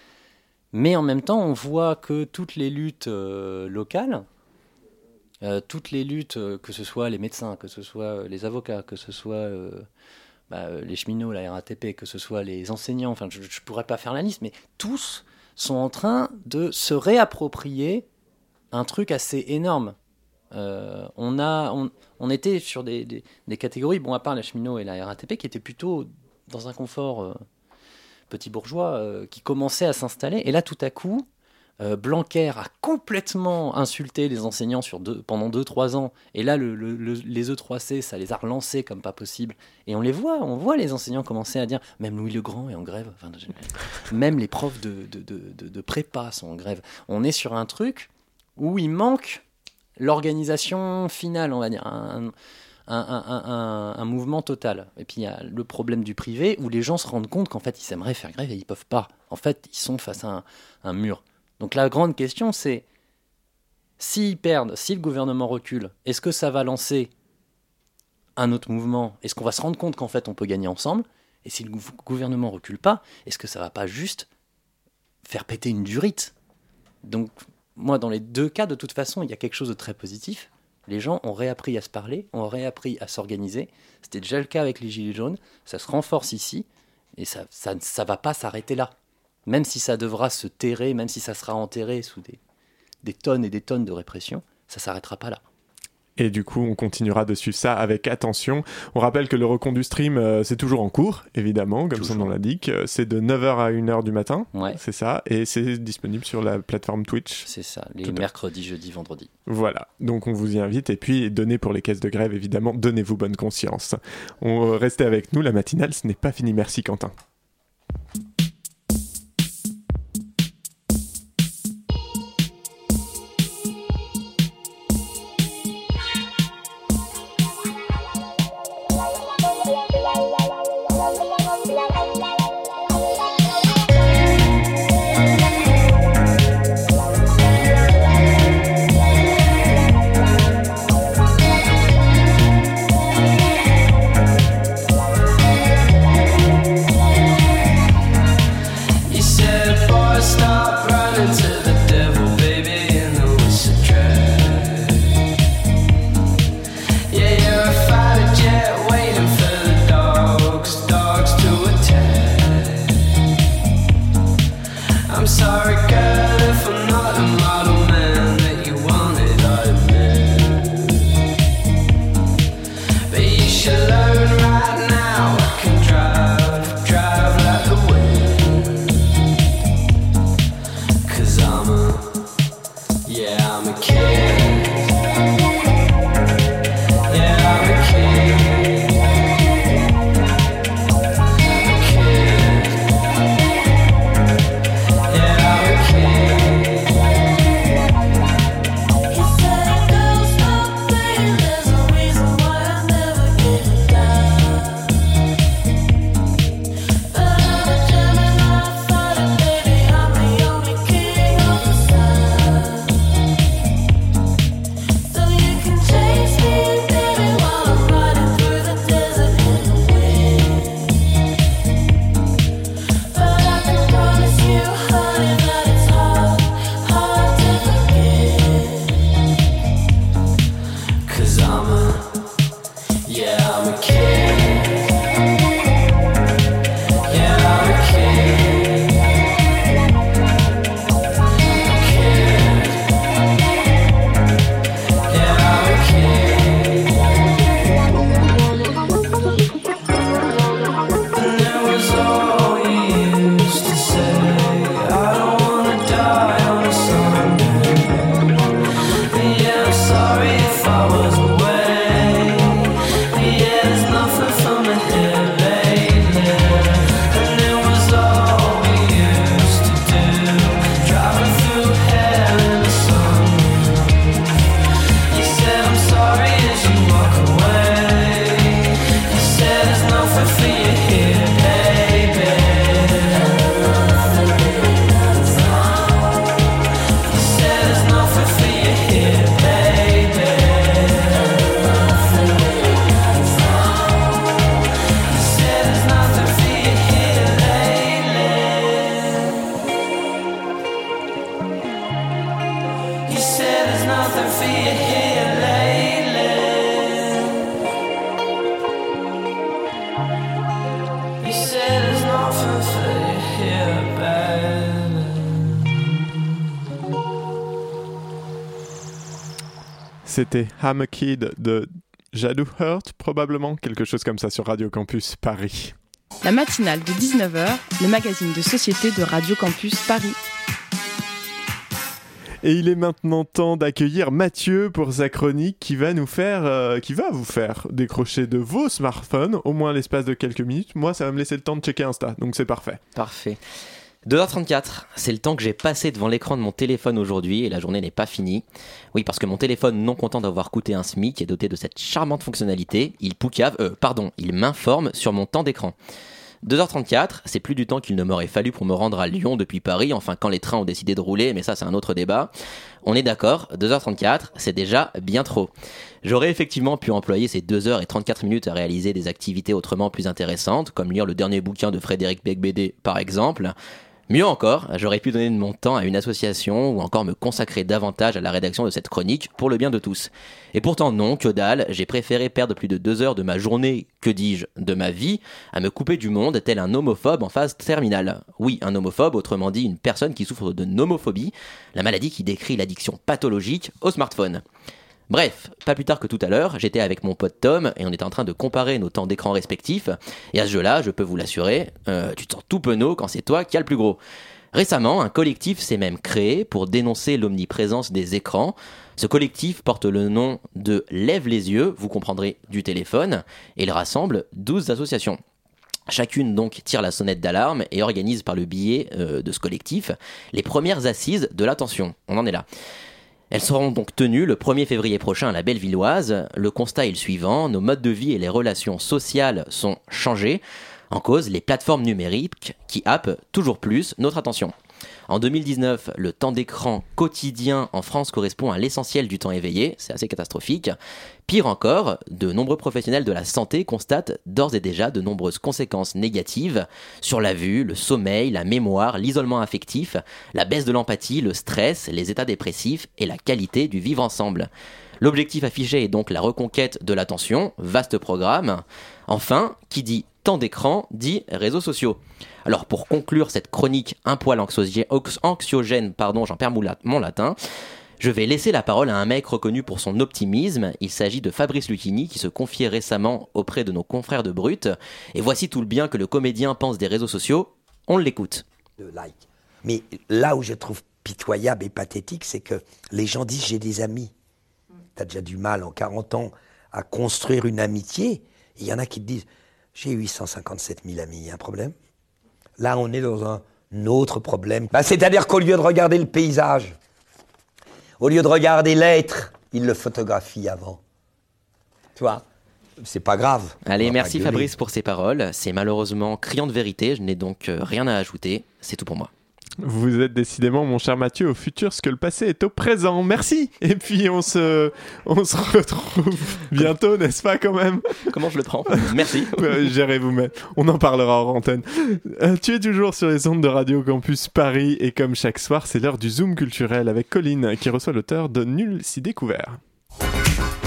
Mais en même temps, on voit que toutes les luttes euh, locales, euh, toutes les luttes, euh, que ce soit les médecins, que ce soit euh, les avocats, que ce soit bah, les cheminots, la RATP, que ce soit les enseignants, enfin je ne pourrais pas faire la liste, mais tous sont en train de se réapproprier un truc assez énorme. on, a, on, était sur des, des, catégories, bon à part les cheminots et la RATP, qui étaient plutôt dans un confort petit bourgeois, qui commençait à s'installer, et là tout à coup, euh, Blanquer a complètement insulté les enseignants sur deux, pendant 2-3 ans. Et là, les E3C, ça les a relancés comme pas possible. Et on les voit, on voit les enseignants commencer à dire, même Louis Legrand est en grève, même les profs de, prépa sont en grève. On est sur un truc où il manque l'organisation finale, on va dire, un, un, mouvement total. Et puis il y a le problème du privé où les gens se rendent compte qu'en fait ils aimeraient faire grève et ils peuvent pas. En fait, ils sont face à un, mur. Donc la grande question c'est s'ils perdent, si le gouvernement recule, est-ce que ça va lancer un autre mouvement? Est-ce qu'on va se rendre compte qu'en fait on peut gagner ensemble? Et si le gouvernement recule pas, est-ce que ça va pas juste faire péter une durite? Donc moi dans les deux cas de toute façon il y a quelque chose de très positif. Les gens ont réappris à se parler, ont réappris à s'organiser. C'était déjà le cas avec les Gilets jaunes. Ça se renforce ici et ça ça, ça va pas s'arrêter là. Même si ça devra se terrer, même si ça sera enterré sous des, des tonnes et des tonnes de répression, ça s'arrêtera pas là. Et du coup, on continuera de suivre ça avec attention. On rappelle que le recon du stream, euh, c'est toujours en cours, évidemment, comme son nom l'indique. Euh, c'est de 9h à 1h du matin. Ouais. C'est ça. Et c'est disponible sur la plateforme Twitch. C'est ça, les mercredis, jeudi, vendredi. Voilà. Donc on vous y invite. Et puis, donnez pour les caisses de grève, évidemment, donnez-vous bonne conscience. On, restez avec nous, la matinale, ce n'est pas fini. Merci Quentin. I'm sorry, girl. C'était Hammer Kid de Jadou Hurt, probablement quelque chose comme ça sur Radio Campus Paris. La matinale de 19h, le magazine de société de Radio Campus Paris. Et il est maintenant temps d'accueillir Mathieu pour sa chronique qui va nous faire, euh, qui va vous faire décrocher de vos smartphones, au moins l'espace de quelques minutes. Moi, ça va me laisser le temps de checker Insta, donc c'est parfait. Parfait. 2h34, c'est le temps que j'ai passé devant l'écran de mon téléphone aujourd'hui et la journée n'est pas finie. Oui, parce que mon téléphone, non content d'avoir coûté un SMIC, est doté de cette charmante fonctionnalité. Il poucave, euh, pardon, il m'informe sur mon temps d'écran. 2h34, c'est plus du temps qu'il ne m'aurait fallu pour me rendre à Lyon depuis Paris, enfin quand les trains ont décidé de rouler, mais ça c'est un autre débat. On est d'accord, 2h34, c'est déjà bien trop. J'aurais effectivement pu employer ces 2h34 minutes à réaliser des activités autrement plus intéressantes, comme lire le dernier bouquin de Frédéric Becbédé par exemple, Mieux encore, j'aurais pu donner de mon temps à une association ou encore me consacrer davantage à la rédaction de cette chronique pour le bien de tous. Et pourtant non, que dalle, j'ai préféré perdre plus de deux heures de ma journée, que dis-je, de ma vie, à me couper du monde tel un homophobe en phase terminale. Oui, un homophobe, autrement dit une personne qui souffre de nomophobie, la maladie qui décrit l'addiction pathologique au smartphone. Bref, pas plus tard que tout à l'heure, j'étais avec mon pote Tom et on était en train de comparer nos temps d'écran respectifs. Et à ce jeu-là, je peux vous l'assurer, euh, tu te sens tout penaud quand c'est toi qui as le plus gros. Récemment, un collectif s'est même créé pour dénoncer l'omniprésence des écrans. Ce collectif porte le nom de Lève les yeux, vous comprendrez, du téléphone, et il rassemble 12 associations. Chacune donc tire la sonnette d'alarme et organise par le biais euh, de ce collectif les premières assises de l'attention. On en est là. Elles seront donc tenues le 1er février prochain à la Bellevilloise. Le constat est le suivant, nos modes de vie et les relations sociales sont changés. En cause, les plateformes numériques qui happent toujours plus notre attention. En 2019, le temps d'écran quotidien en France correspond à l'essentiel du temps éveillé, c'est assez catastrophique. Pire encore, de nombreux professionnels de la santé constatent d'ores et déjà de nombreuses conséquences négatives sur la vue, le sommeil, la mémoire, l'isolement affectif, la baisse de l'empathie, le stress, les états dépressifs et la qualité du vivre ensemble. L'objectif affiché est donc la reconquête de l'attention, vaste programme. Enfin, qui dit temps d'écran dit réseaux sociaux. Alors pour conclure cette chronique un poil anxiogène, pardon, j'en perds mon latin, je vais laisser la parole à un mec reconnu pour son optimisme. Il s'agit de Fabrice Lucchini qui se confiait récemment auprès de nos confrères de Brut. Et voici tout le bien que le comédien pense des réseaux sociaux. On l'écoute. Mais là où je trouve pitoyable et pathétique, c'est que les gens disent j'ai des amis. T'as déjà du mal en 40 ans à construire une amitié. Il y en a qui te disent j'ai 857 000 amis, il y a un problème? Là, on est dans un autre problème. Bah, C'est-à-dire qu'au lieu de regarder le paysage, au lieu de regarder l'être, il le photographie avant. Tu vois? C'est pas grave. Allez, merci Fabrice pour ces paroles. C'est malheureusement criant de vérité. Je n'ai donc euh, rien à ajouter. C'est tout pour moi. Vous êtes décidément, mon cher Mathieu, au futur ce que le passé est au présent. Merci. Et puis on se, on se retrouve bientôt, n'est-ce pas quand même? Comment je le prends? Merci. Gérez vous-même. On en parlera en antenne. Euh, tu es toujours sur les ondes de Radio Campus Paris et comme chaque soir, c'est l'heure du Zoom culturel avec Colline qui reçoit l'auteur de Nul si découvert.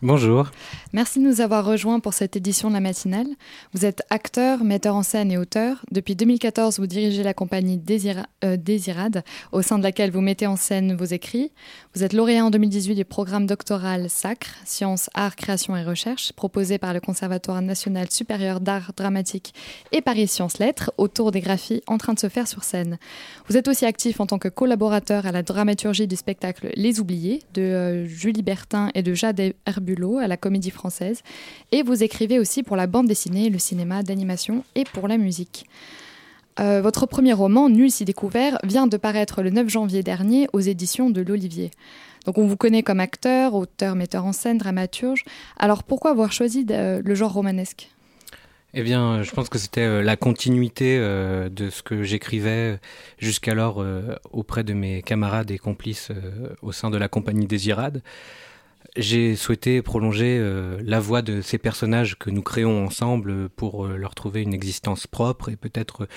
Bonjour. Merci de nous avoir rejoints pour cette édition de la matinale. Vous êtes acteur, metteur en scène et auteur. Depuis 2014, vous dirigez la compagnie euh, Désirade, au sein de laquelle vous mettez en scène vos écrits. Vous êtes lauréat en 2018 du programme doctoral SACRE, Sciences, Arts, Création et Recherche, proposé par le Conservatoire national supérieur d'art dramatique et Paris Sciences Lettres, autour des graphies en train de se faire sur scène. Vous êtes aussi actif en tant que collaborateur à la dramaturgie du spectacle Les Oubliés de euh, Julie Bertin et de Jade À la Comédie Française. Et vous écrivez aussi pour la bande dessinée, le cinéma d'animation et pour la musique. Euh, votre premier roman, Nul si découvert, vient de paraître le 9 janvier dernier aux éditions de l'Olivier. Donc on vous connaît comme acteur, auteur, metteur en scène, dramaturge. Alors pourquoi avoir choisi le genre romanesque? Eh bien, je pense que c'était euh, la continuité euh, de ce que j'écrivais jusqu'alors auprès de mes camarades et complices au sein de la compagnie Désirade j'ai souhaité prolonger euh, la voix de ces personnages que nous créons ensemble pour euh, leur trouver une existence propre et peut-être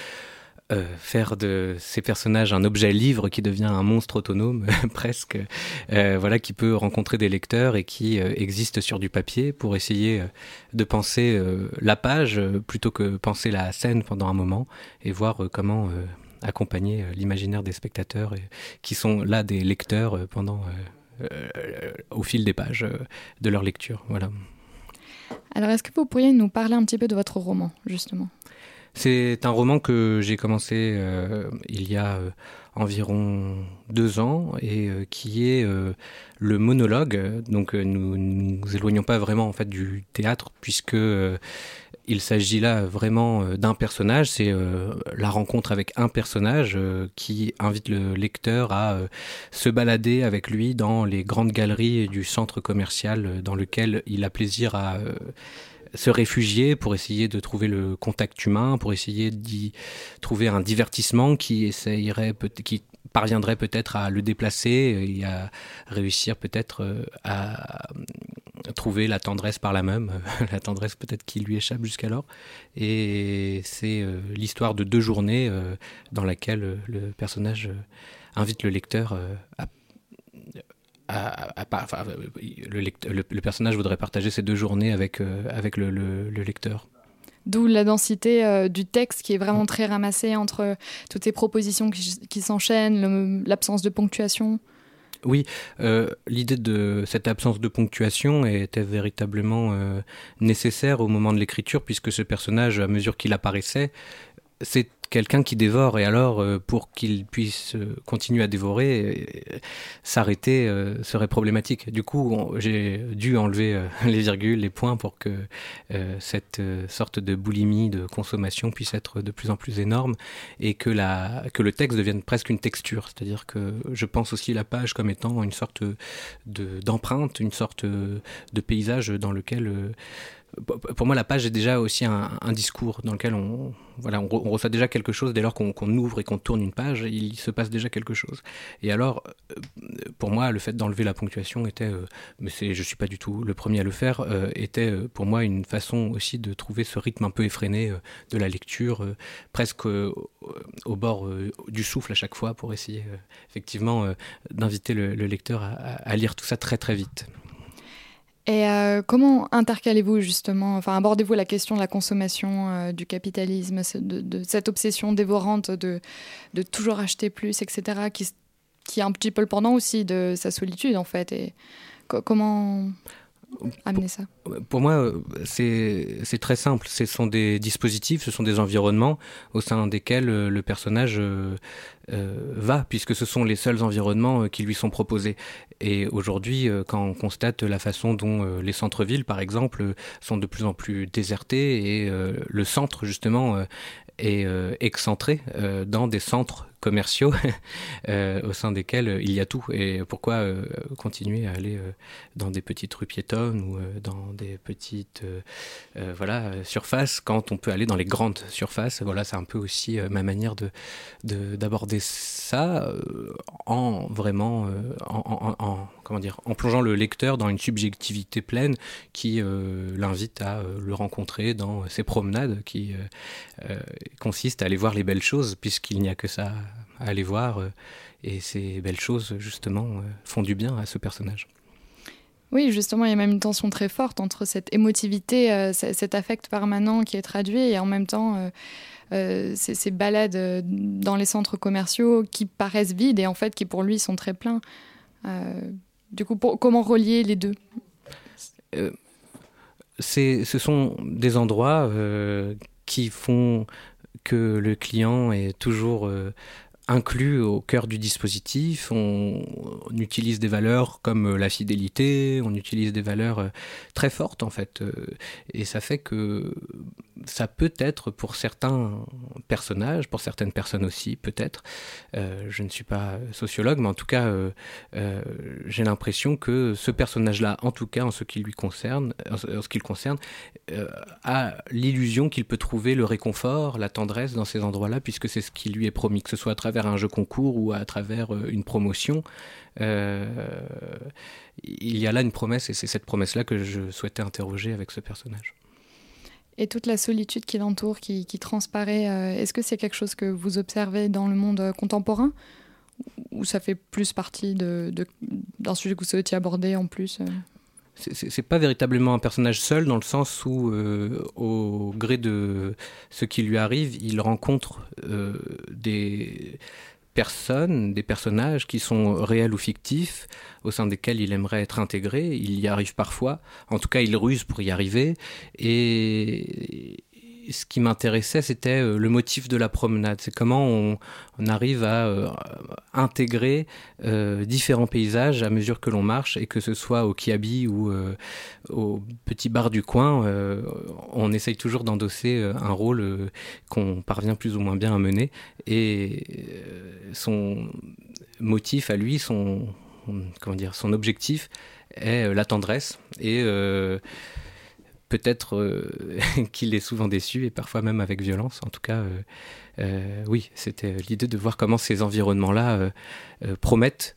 euh, faire de ces personnages un objet livre qui devient un monstre autonome presque, voilà, qui peut rencontrer des lecteurs et qui existe sur du papier pour essayer de penser la page plutôt que penser la scène pendant un moment et voir comment accompagner l'imaginaire des spectateurs qui sont là des lecteurs pendant au fil des pages de leur lecture. Voilà. Alors, est-ce que vous pourriez nous parler un petit peu de votre roman, justement? C'est un roman que j'ai commencé il y a environ deux ans et euh, qui est euh, le monologue. Donc euh, nous nous éloignons pas vraiment en fait du théâtre puisque il s'agit là vraiment d'un personnage, c'est la rencontre avec un personnage qui invite le lecteur à se balader avec lui dans les grandes galeries du centre commercial dans lequel il a plaisir à se réfugier pour essayer de trouver le contact humain, pour essayer d'y trouver un divertissement qui essayerait qui parviendrait peut-être à le déplacer et à réussir peut-être euh, à trouver la tendresse par la même, la tendresse peut-être qui lui échappe jusqu'alors. Et c'est euh, l'histoire de deux journées euh, dans laquelle le personnage invite le lecteur à le, personnage voudrait partager ces deux journées avec, euh, avec le, lecteur. D'où la densité euh, du texte qui est vraiment très ramassé entre toutes ces propositions qui, s'enchaînent, l'absence de ponctuation. Oui, euh, l'idée de cette absence de ponctuation était véritablement nécessaire au moment de l'écriture, puisque ce personnage, à mesure qu'il apparaissait, c'est quelqu'un qui dévore et alors euh, pour qu'il puisse euh, continuer à dévorer, euh, s'arrêter serait problématique. Du coup, j'ai dû enlever les virgules, les points pour que cette sorte de boulimie de consommation puisse être de plus en plus énorme et que, la, que le texte devienne presque une texture. C'est-à-dire que je pense aussi la page comme étant une sorte d'empreinte, une sorte de paysage dans lequel pour moi, la page est déjà aussi un, discours dans lequel on, voilà, on, reçoit déjà quelque chose dès lors qu'on ouvre et qu'on tourne une page, il se passe déjà quelque chose. Et alors, euh, pour moi, le fait d'enlever la ponctuation était, euh, mais c'est, je suis pas du tout le premier à le faire, euh, était pour moi une façon aussi de trouver ce rythme un peu effréné de la lecture, presque au bord du souffle à chaque fois, pour essayer effectivement d'inviter le, lecteur à lire tout ça très très vite. Et euh, comment intercalez-vous justement, enfin abordez-vous la question de la consommation, euh, du capitalisme, de, cette obsession dévorante de, toujours acheter plus, etc., qui, qui est un petit peu le pendant aussi de sa solitude en fait. Comment Pour moi, euh, c'est très simple. Ce sont des dispositifs, ce sont des environnements au sein desquels le personnage va, puisque ce sont les seuls environnements qui lui sont proposés. Et aujourd'hui, euh, quand on constate la façon dont euh, les centres-villes, par exemple, sont de plus en plus désertés et euh, le centre, justement, est excentré dans des centres commerciaux euh, au sein desquels euh, il y a tout. Et pourquoi euh, continuer à aller dans des petites rues piétonnes ou dans des petites voilà, surfaces quand on peut aller dans les grandes surfaces? Voilà, c'est un peu aussi ma manière de, d'aborder ça en vraiment en, en, comment dire, en plongeant le lecteur dans une subjectivité pleine qui l'invite à le rencontrer dans ses promenades qui consistent à aller voir les belles choses puisqu'il n'y a que ça à aller voir. Euh, et ces belles choses, justement, euh, font du bien à ce personnage. Oui, justement, il y a même une tension très forte entre cette émotivité, euh, cet affect permanent qui est traduit, et en même temps ces, balades dans les centres commerciaux qui paraissent vides et en fait qui pour lui sont très pleins. du coup, comment relier les deux? Ce sont des endroits qui font que le client est toujours inclus au cœur du dispositif. On, utilise des valeurs comme euh, la fidélité, on utilise des valeurs euh, très fortes en fait. Euh, et ça fait que ça peut être pour certains personnages, pour certaines personnes aussi peut-être. je ne suis pas sociologue, mais en tout cas, j'ai l'impression que ce personnage-là, en tout cas en ce qui lui concerne, en ce qui le concerne, a l'illusion qu'il peut trouver le réconfort, la tendresse dans ces endroits-là, puisque c'est ce qui lui est promis, que ce soit à travers un jeu concours ou à travers euh, une promotion. Euh, il y a là une promesse et c'est cette promesse-là que je souhaitais interroger avec ce personnage. Et toute la solitude qui l'entoure, qui, transparaît, euh, est-ce que c'est quelque chose que vous observez dans le monde contemporain? Ou ça fait plus partie d'un de, sujet que vous souhaitiez aborder en plus c'est pas véritablement un personnage seul dans le sens où, euh, au gré de ce qui lui arrive, il rencontre euh, des personnes, des personnages qui sont réels ou fictifs, au sein desquels il aimerait être intégré. Il y arrive parfois, en tout cas il ruse pour y arriver, et ce qui m'intéressait, c'était euh, le motif de la promenade. C'est comment on, arrive à euh, intégrer euh, différents paysages à mesure que l'on marche, et que ce soit au Kiabi ou au petit bar du coin, on essaye toujours d'endosser un rôle qu'on parvient plus ou moins bien à mener. Et son motif à lui, son, comment dire, son objectif est la tendresse et peut-être euh, qu'il est souvent déçu et parfois même avec violence. En tout cas, euh, euh, oui, c'était l'idée de voir comment ces environnements-là promettent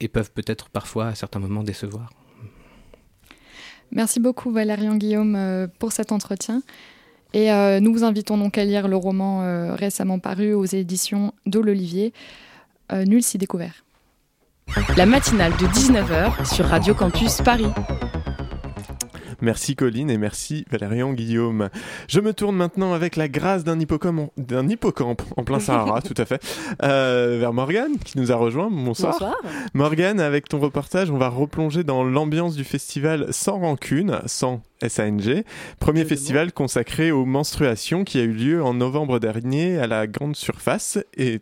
et peuvent peut-être parfois à certains moments décevoir. Merci beaucoup Valérian Guillaume pour cet entretien. Et nous vous invitons donc à lire le roman récemment paru aux éditions de l'Olivier, Nul si découvert. La matinale de 19h sur Radio Campus Paris. Merci Colline et merci Valérian Guillaume. Je me tourne maintenant avec la grâce d'un hippocampe, d'un hippocampe en plein Sahara, tout à fait, euh, vers Morgane qui nous a rejoint. Bonsoir. Bonsoir. Morgane, avec ton reportage, on va replonger dans l'ambiance du festival Sans Rancune, sans SANG, premier festival consacré aux menstruations qui a eu lieu en novembre dernier à la Grande Surface et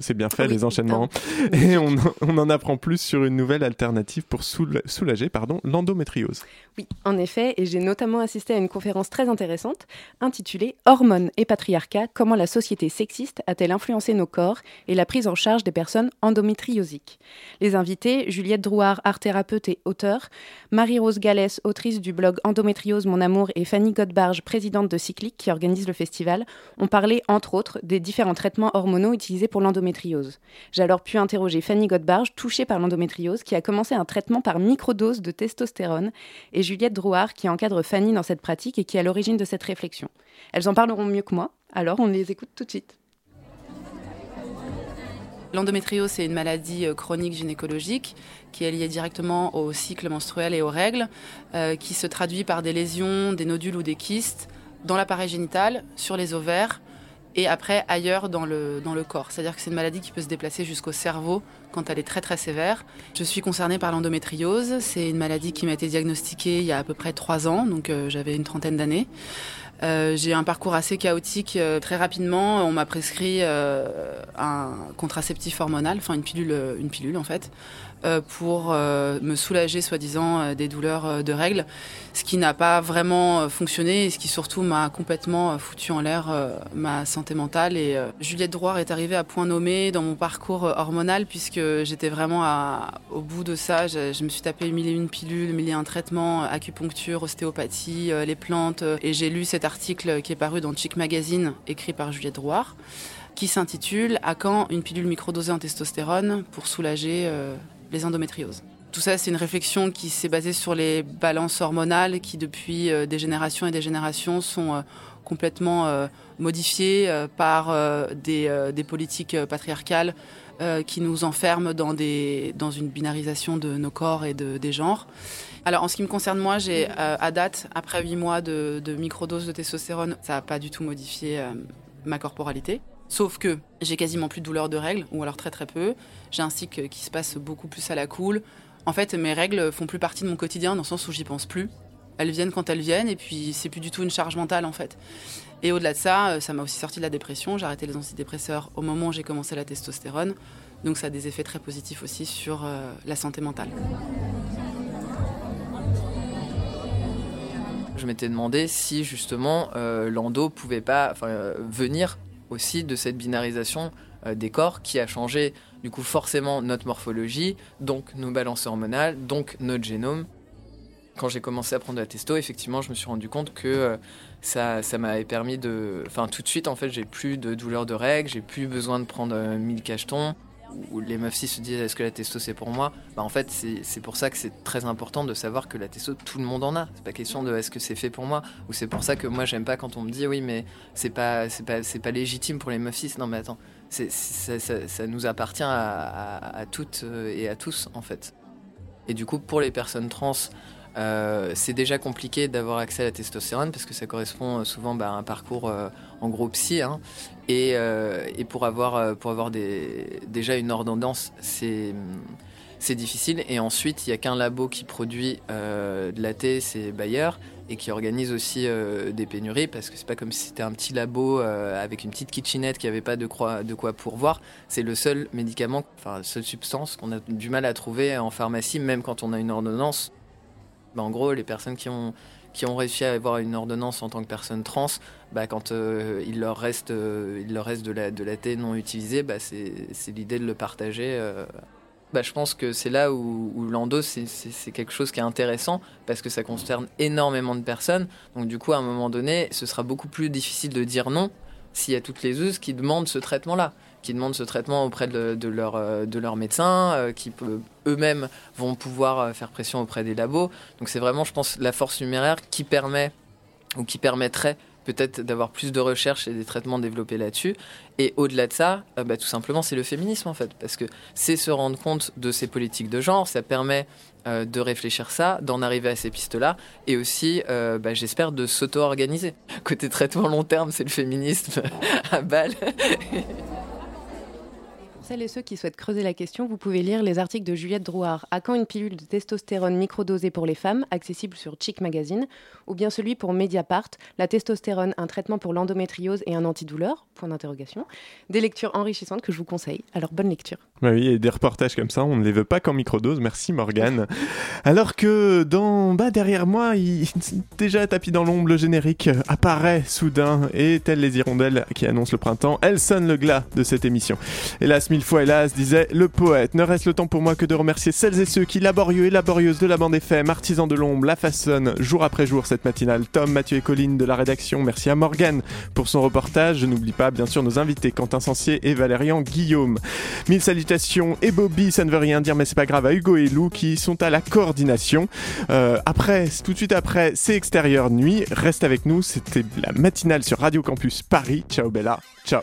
c'est bien fait, les enchaînements. Et on, en apprend plus sur une nouvelle alternative pour soulager pardon, l'endométriose. Oui, en effet, et j'ai notamment assisté à une conférence très intéressante intitulée Hormones et patriarcat, comment la société sexiste a-t-elle influencé nos corps et la prise en charge des personnes endométriosiques? Les invités, Juliette Drouard, art thérapeute et auteur, Marie-Rose Gallès, autrice du blog Endométriose Mon Amour, et Fanny Godbarge, présidente de Cyclique qui organise le festival, ont parlé entre autres des différents traitements hormonaux utilisés pour l'endométriose. J'ai alors pu interroger Fanny Godbarge, touchée par l'endométriose, qui a commencé un traitement par microdose de testostérone, et Juliette Drouard, qui encadre Fanny dans cette pratique et qui est à l'origine de cette réflexion. Elles en parleront mieux que moi, alors on les écoute tout de suite. L'endométriose, c'est une maladie euh, chronique gynécologique qui est liée directement au cycle menstruel et aux règles, euh, qui se traduit par des lésions, des nodules ou des kystes dans l'appareil génital, sur les ovaires, et après ailleurs dans le, dans le corps. C'est-à-dire que c'est une maladie qui peut se déplacer jusqu'au cerveau quand elle est très très sévère. Je suis concernée par l'endométriose. C'est une maladie qui m'a été diagnostiquée il y a à peu près trois ans, donc euh, j'avais une trentaine d'années. Euh, j'ai un parcours assez chaotique. Euh, très rapidement, on m'a prescrit un contraceptif hormonal, enfin une pilule, une pilule en fait, pour euh, me soulager soi-disant euh, des douleurs de règles, ce qui n'a pas vraiment fonctionné et ce qui surtout m'a complètement foutu en l'air ma santé mentale. Et Juliette Drouard est arrivée à point nommé dans mon parcours hormonal puisque j'étais vraiment au bout de ça. Je, me suis tapé mille et une pilules, mille et un traitements, acupuncture, ostéopathie, les plantes. Et j'ai lu cet article qui est paru dans Chic Magazine, écrit par Juliette Drouard qui s'intitule À quand une pilule microdosée en testostérone pour soulager les endométrioses. Tout ça, c'est une réflexion qui s'est basée sur les balances hormonales qui, depuis euh, des générations et des générations, sont euh, complètement euh, modifiées par des, politiques patriarcales qui nous enferment dans, une binarisation de nos corps et de, des genres. Alors, en ce qui me concerne, moi, j'ai à date, après 8 mois de, de microdose de testostérone, ça n'a pas du tout modifié ma corporalité. Sauf que j'ai quasiment plus de douleur de règles, ou alors très très peu. J'ai un cycle qui se passe beaucoup plus à la cool. En fait, mes règles font plus partie de mon quotidien dans le sens où j'y pense plus. Elles viennent quand elles viennent, et puis c'est plus du tout une charge mentale en fait. Et au-delà de ça, euh, ça m'a aussi sorti de la dépression. J'ai arrêté les antidépresseurs au moment où j'ai commencé la testostérone. Donc ça a des effets très positifs aussi sur euh, la santé mentale. Je m'étais demandé si justement euh, l'endo pouvait pas venir aussi de cette binarisation euh, des corps qui a changé du coup forcément notre morphologie, donc nos balances hormonales, donc notre génome. Quand j'ai commencé à prendre la testo, effectivement, je me suis rendu compte que euh, ça, ça m'avait permis de... Enfin, tout de suite, en fait, j'ai plus de douleur de règles, j'ai plus besoin de prendre 1000 euh, cachetons où les meufs se disent est-ce que la testo c'est pour moi? Bah en fait c'est pour ça que c'est très important de savoir que la testo tout le monde en a. C'est pas question de est-ce que c'est fait pour moi? Ou c'est pour ça que moi j'aime pas quand on me dit oui mais c'est pas pas pas légitime pour les meufs cis non mais attends ça, ça, nous appartient à, toutes et à tous en fait. Et du coup, pour les personnes trans, euh, c'est déjà compliqué d'avoir accès à la testostérone parce que ça correspond souvent bah, à un parcours en gros psy. Hein. Et, pour avoir, déjà une ordonnance, c'est difficile. Et ensuite, il n'y a qu'un labo qui produit de la thé, c'est Bayer et qui organise aussi euh, des pénuries parce que c'est pas comme si c'était un petit labo euh, avec une petite kitchenette qui avait pas de quoi pourvoir. C'est le seul médicament, enfin, la seule substance qu'on a du mal à trouver en pharmacie, même quand on a une ordonnance. En gros, les personnes qui ont, qui ont réussi à avoir une ordonnance en tant que personne trans, bah, quand euh, il, leur reste, il leur reste de la, de la thé non utilisée, bah, c'est l'idée de le partager bah, je pense que c'est là où, où l'endo, c'est quelque chose qui est intéressant parce que ça concerne énormément de personnes. Donc du coup, à un moment donné, ce sera beaucoup plus difficile de dire non s'il y a toutes les us qui demandent ce traitement-là, qui demandent ce traitement auprès de, de leur, euh, de leur médecin, euh, qui eux-mêmes vont pouvoir euh, faire pression auprès des labos. Donc c'est vraiment, je pense, la force numéraire qui permet ou qui permettrait peut-être d'avoir plus de recherches et des traitements développés là-dessus. Et au-delà de ça, bah, tout simplement, c'est le féminisme en fait, parce que c'est se rendre compte de ces politiques de genre, ça permet euh, de réfléchir ça, d'en arriver à ces pistes-là, et aussi, euh, bah, j'espère, de s'auto-organiser. Côté traitement long terme, c'est le féminisme à balle. celles et ceux qui souhaitent creuser la question, vous pouvez lire les articles de Juliette Drouard À quand une pilule de testostérone microdosée pour les femmes, accessible sur Chic Magazine, ou bien celui pour Mediapart, La testostérone, un traitement pour l'endométriose et un antidouleur Point d'interrogation. Des lectures enrichissantes que je vous conseille. Alors bonne lecture. Bah oui, et des reportages comme ça, on ne les veut pas qu'en microdose. Merci Morgane. Alors que dans, bah derrière moi, il, déjà tapis dans l'ombre, le générique apparaît soudain et telles les hirondelles qui annoncent le printemps, elle sonne le glas de cette émission. Hélas, mille fois hélas, disait le poète. Ne reste le temps pour moi que de remercier celles et ceux qui, laborieux et laborieuses de la bande FM, artisans de l'ombre, la façonnent jour après jour cette matinale. Tom, Mathieu et Colline de la rédaction. Merci à Morgane pour son reportage. Je n'oublie pas, bien sûr, nos invités Quentin Sancier et Valérian Guillaume. Mille salutations et Bobby, ça ne veut rien dire, mais c'est pas grave, à Hugo et Lou qui sont à la coordination. Euh, après, tout de suite après, c'est Extérieur Nuit. Reste avec nous, c'était la matinale sur Radio Campus Paris. Ciao Bella, ciao.